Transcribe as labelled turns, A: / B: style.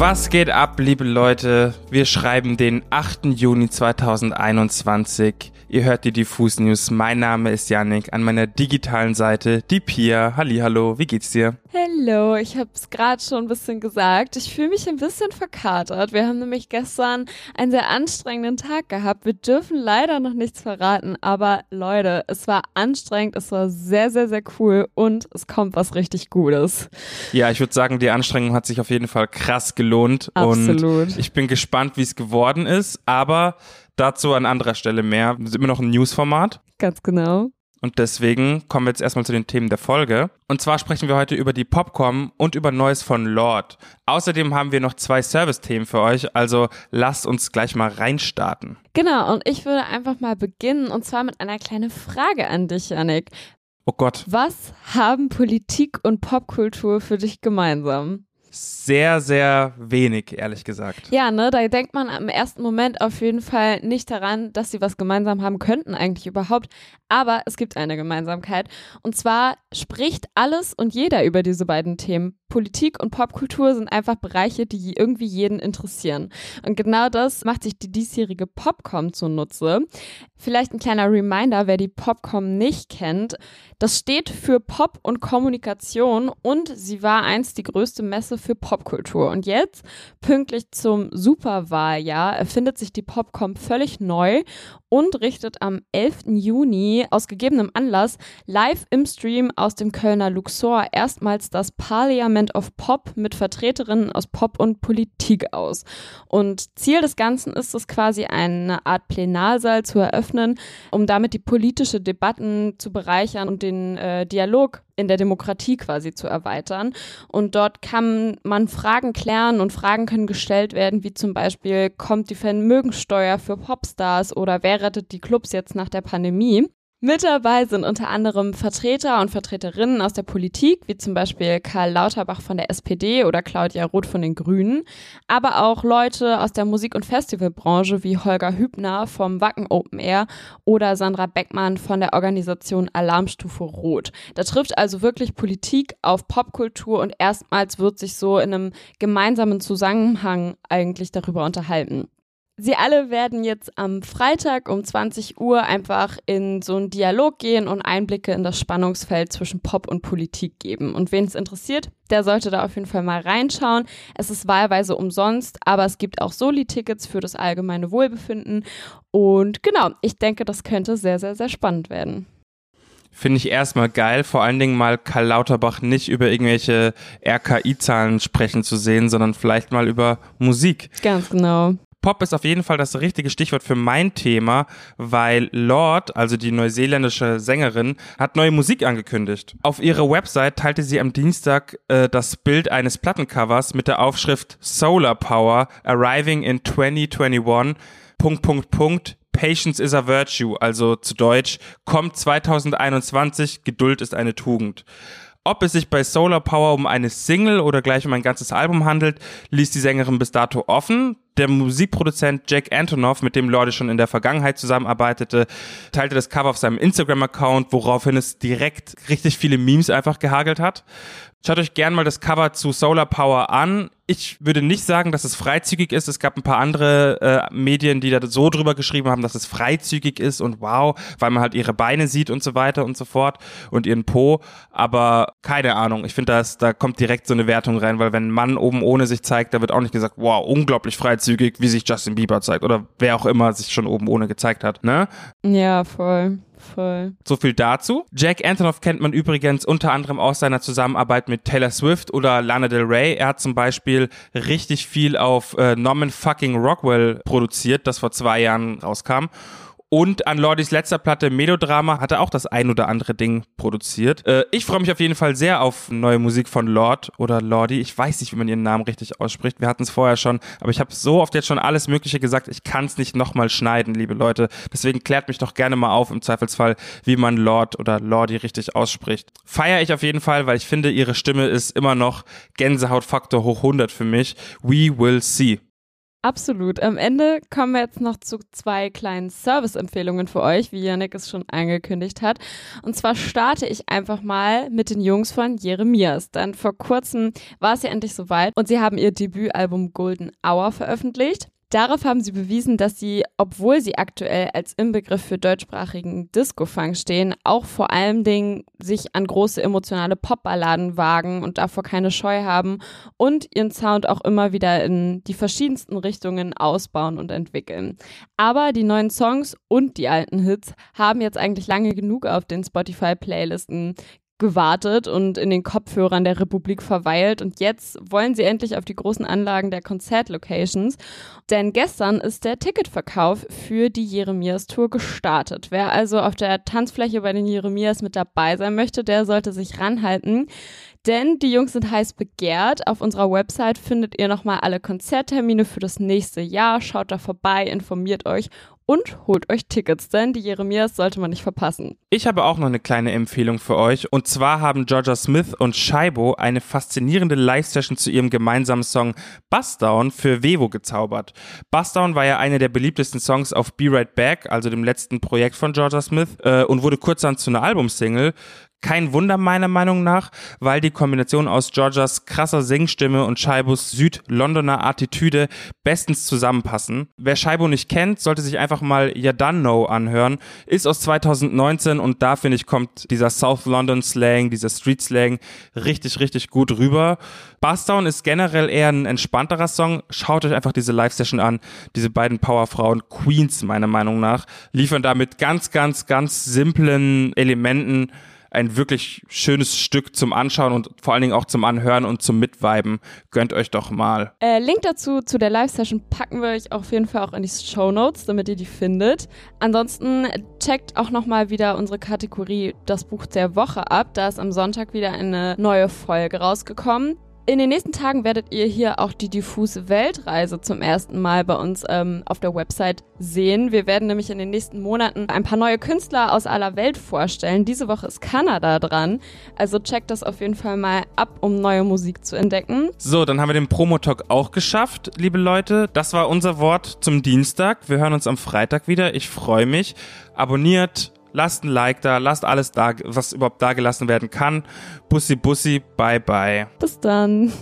A: Was geht ab, liebe Leute? Wir schreiben den 8. Juni 2021. Ihr hört die Diffus News. Mein Name ist Yannick. An meiner digitalen Seite die Pia. Hallo, wie geht's dir?
B: Hallo, ich habe es gerade schon ein bisschen gesagt. Ich fühle mich ein bisschen verkatert. Wir haben nämlich gestern einen sehr anstrengenden Tag gehabt. Wir dürfen leider noch nichts verraten, aber Leute, es war anstrengend, es war sehr, sehr, sehr cool und es kommt was richtig Gutes.
A: Ja, ich würde sagen, die Anstrengung hat sich auf jeden Fall krass gelohnt.
B: Absolut.
A: Und ich bin gespannt, wie es geworden ist, aber dazu an anderer Stelle mehr. Wir sind immer noch ein Newsformat.
B: Ganz genau.
A: Und deswegen kommen wir jetzt erstmal zu den Themen der Folge. Und zwar sprechen wir heute über die Popcom und über Neues von Lord. Außerdem haben wir noch zwei Service-Themen für euch, also lasst uns gleich mal reinstarten.
B: Genau, und ich würde einfach mal beginnen und zwar mit einer kleinen Frage an dich, Janik.
A: Oh Gott.
B: Was haben Politik und Popkultur für dich gemeinsam?
A: Sehr, sehr wenig, ehrlich gesagt.
B: Ja, ne, da denkt man im ersten Moment auf jeden Fall nicht daran, dass sie was gemeinsam haben könnten, eigentlich überhaupt. Aber es gibt eine Gemeinsamkeit. Und zwar spricht alles und jeder über diese beiden Themen. Politik und Popkultur sind einfach Bereiche, die irgendwie jeden interessieren. Und genau das macht sich die diesjährige Popcom zunutze. Vielleicht ein kleiner Reminder, wer die Popcom nicht kennt. Das steht für Pop und Kommunikation und sie war einst die größte Messe für Popkultur. Und jetzt, pünktlich zum Superwahljahr, erfindet sich die Popcom völlig neu und richtet am 11. Juni aus gegebenem Anlass live im Stream aus dem Kölner Luxor erstmals das Parliament of Pop mit Vertreterinnen aus Pop und Politik aus. Und Ziel des Ganzen ist es quasi eine Art Plenarsaal zu eröffnen, um damit die politische Debatten zu bereichern und den äh, Dialog in der Demokratie quasi zu erweitern. Und dort kann man Fragen klären und Fragen können gestellt werden, wie zum Beispiel, kommt die Vermögensteuer für Popstars oder wer rettet die Clubs jetzt nach der Pandemie? Mit dabei sind unter anderem Vertreter und Vertreterinnen aus der Politik, wie zum Beispiel Karl Lauterbach von der SPD oder Claudia Roth von den Grünen, aber auch Leute aus der Musik- und Festivalbranche wie Holger Hübner vom Wacken Open Air oder Sandra Beckmann von der Organisation Alarmstufe Rot. Da trifft also wirklich Politik auf Popkultur und erstmals wird sich so in einem gemeinsamen Zusammenhang eigentlich darüber unterhalten. Sie alle werden jetzt am Freitag um 20 Uhr einfach in so einen Dialog gehen und Einblicke in das Spannungsfeld zwischen Pop und Politik geben. Und wen es interessiert, der sollte da auf jeden Fall mal reinschauen. Es ist wahlweise umsonst, aber es gibt auch Soli-Tickets für das allgemeine Wohlbefinden. Und genau, ich denke, das könnte sehr, sehr, sehr spannend werden.
A: Finde ich erstmal geil, vor allen Dingen mal Karl Lauterbach nicht über irgendwelche RKI-Zahlen sprechen zu sehen, sondern vielleicht mal über Musik.
B: Ganz genau.
A: Pop ist auf jeden Fall das richtige Stichwort für mein Thema, weil Lord, also die neuseeländische Sängerin, hat neue Musik angekündigt. Auf ihrer Website teilte sie am Dienstag äh, das Bild eines Plattencovers mit der Aufschrift Solar Power Arriving in 2021. Punkt, Punkt, Punkt. Patience is a virtue, also zu Deutsch, kommt 2021, Geduld ist eine Tugend. Ob es sich bei Solar Power um eine Single oder gleich um ein ganzes Album handelt, ließ die Sängerin bis dato offen. Der Musikproduzent Jack Antonoff, mit dem Lorde schon in der Vergangenheit zusammenarbeitete, teilte das Cover auf seinem Instagram-Account, woraufhin es direkt richtig viele Memes einfach gehagelt hat. Schaut euch gern mal das Cover zu Solar Power an. Ich würde nicht sagen, dass es freizügig ist. Es gab ein paar andere äh, Medien, die da so drüber geschrieben haben, dass es freizügig ist und wow, weil man halt ihre Beine sieht und so weiter und so fort und ihren Po. Aber keine Ahnung. Ich finde, da kommt direkt so eine Wertung rein, weil wenn ein Mann oben ohne sich zeigt, da wird auch nicht gesagt, wow, unglaublich freizügig, wie sich Justin Bieber zeigt oder wer auch immer sich schon oben ohne gezeigt hat, ne?
B: Ja, voll. Voll.
A: So viel dazu. Jack Antonoff kennt man übrigens unter anderem aus seiner Zusammenarbeit mit Taylor Swift oder Lana Del Rey. Er hat zum Beispiel richtig viel auf äh, Norman fucking Rockwell produziert, das vor zwei Jahren rauskam. Und an Lordis letzter Platte Melodrama hat er auch das ein oder andere Ding produziert. Äh, ich freue mich auf jeden Fall sehr auf neue Musik von Lord oder Lordi. Ich weiß nicht, wie man ihren Namen richtig ausspricht. Wir hatten es vorher schon, aber ich habe so oft jetzt schon alles Mögliche gesagt. Ich kann es nicht nochmal schneiden, liebe Leute. Deswegen klärt mich doch gerne mal auf im Zweifelsfall, wie man Lord oder Lordi richtig ausspricht. Feiere ich auf jeden Fall, weil ich finde, ihre Stimme ist immer noch Gänsehautfaktor hoch 100 für mich. We will see.
B: Absolut. Am Ende kommen wir jetzt noch zu zwei kleinen Service-Empfehlungen für euch, wie Yannick es schon angekündigt hat. Und zwar starte ich einfach mal mit den Jungs von Jeremias. Denn vor kurzem war es ja endlich soweit und sie haben ihr Debütalbum Golden Hour veröffentlicht. Darauf haben sie bewiesen, dass sie, obwohl sie aktuell als Inbegriff für deutschsprachigen Disco-Funk stehen, auch vor allen Dingen sich an große emotionale Popballaden wagen und davor keine Scheu haben und ihren Sound auch immer wieder in die verschiedensten Richtungen ausbauen und entwickeln. Aber die neuen Songs und die alten Hits haben jetzt eigentlich lange genug auf den Spotify-Playlisten gewartet und in den Kopfhörern der Republik verweilt und jetzt wollen sie endlich auf die großen Anlagen der Konzertlocations. Denn gestern ist der Ticketverkauf für die Jeremias Tour gestartet. Wer also auf der Tanzfläche bei den Jeremias mit dabei sein möchte, der sollte sich ranhalten. Denn die Jungs sind heiß begehrt. Auf unserer Website findet ihr nochmal alle Konzerttermine für das nächste Jahr. Schaut da vorbei, informiert euch und holt euch Tickets, denn die Jeremias sollte man nicht verpassen.
A: Ich habe auch noch eine kleine Empfehlung für euch. Und zwar haben Georgia Smith und Shaibo eine faszinierende Live-Session zu ihrem gemeinsamen Song Bust Down für Vevo gezaubert. Bust Down war ja einer der beliebtesten Songs auf Be Right Back, also dem letzten Projekt von Georgia Smith, äh, und wurde kurzerhand zu einer Albumsingle. Kein Wunder meiner Meinung nach, weil die Kombination aus Georgias krasser Singstimme und Scheibos Süd-Londoner Attitüde bestens zusammenpassen. Wer Scheibo nicht kennt, sollte sich einfach mal Ya Done Know anhören. Ist aus 2019 und da finde ich kommt dieser South London Slang, dieser Street Slang richtig, richtig gut rüber. Bassdown ist generell eher ein entspannterer Song. Schaut euch einfach diese Live-Session an. Diese beiden Powerfrauen, Queens meiner Meinung nach, liefern da mit ganz, ganz, ganz simplen Elementen ein wirklich schönes Stück zum Anschauen und vor allen Dingen auch zum Anhören und zum Mitviben. Gönnt euch doch mal.
B: Äh, Link dazu zu der Live-Session packen wir euch auf jeden Fall auch in die Show Notes, damit ihr die findet. Ansonsten checkt auch nochmal wieder unsere Kategorie Das Buch der Woche ab. Da ist am Sonntag wieder eine neue Folge rausgekommen. In den nächsten Tagen werdet ihr hier auch die diffuse Weltreise zum ersten Mal bei uns ähm, auf der Website sehen. Wir werden nämlich in den nächsten Monaten ein paar neue Künstler aus aller Welt vorstellen. Diese Woche ist Kanada dran. Also checkt das auf jeden Fall mal ab, um neue Musik zu entdecken.
A: So, dann haben wir den Promotalk auch geschafft, liebe Leute. Das war unser Wort zum Dienstag. Wir hören uns am Freitag wieder. Ich freue mich. Abonniert, Lasst ein Like da, lasst alles da, was überhaupt da gelassen werden kann. Bussi, bussi, bye, bye.
B: Bis dann.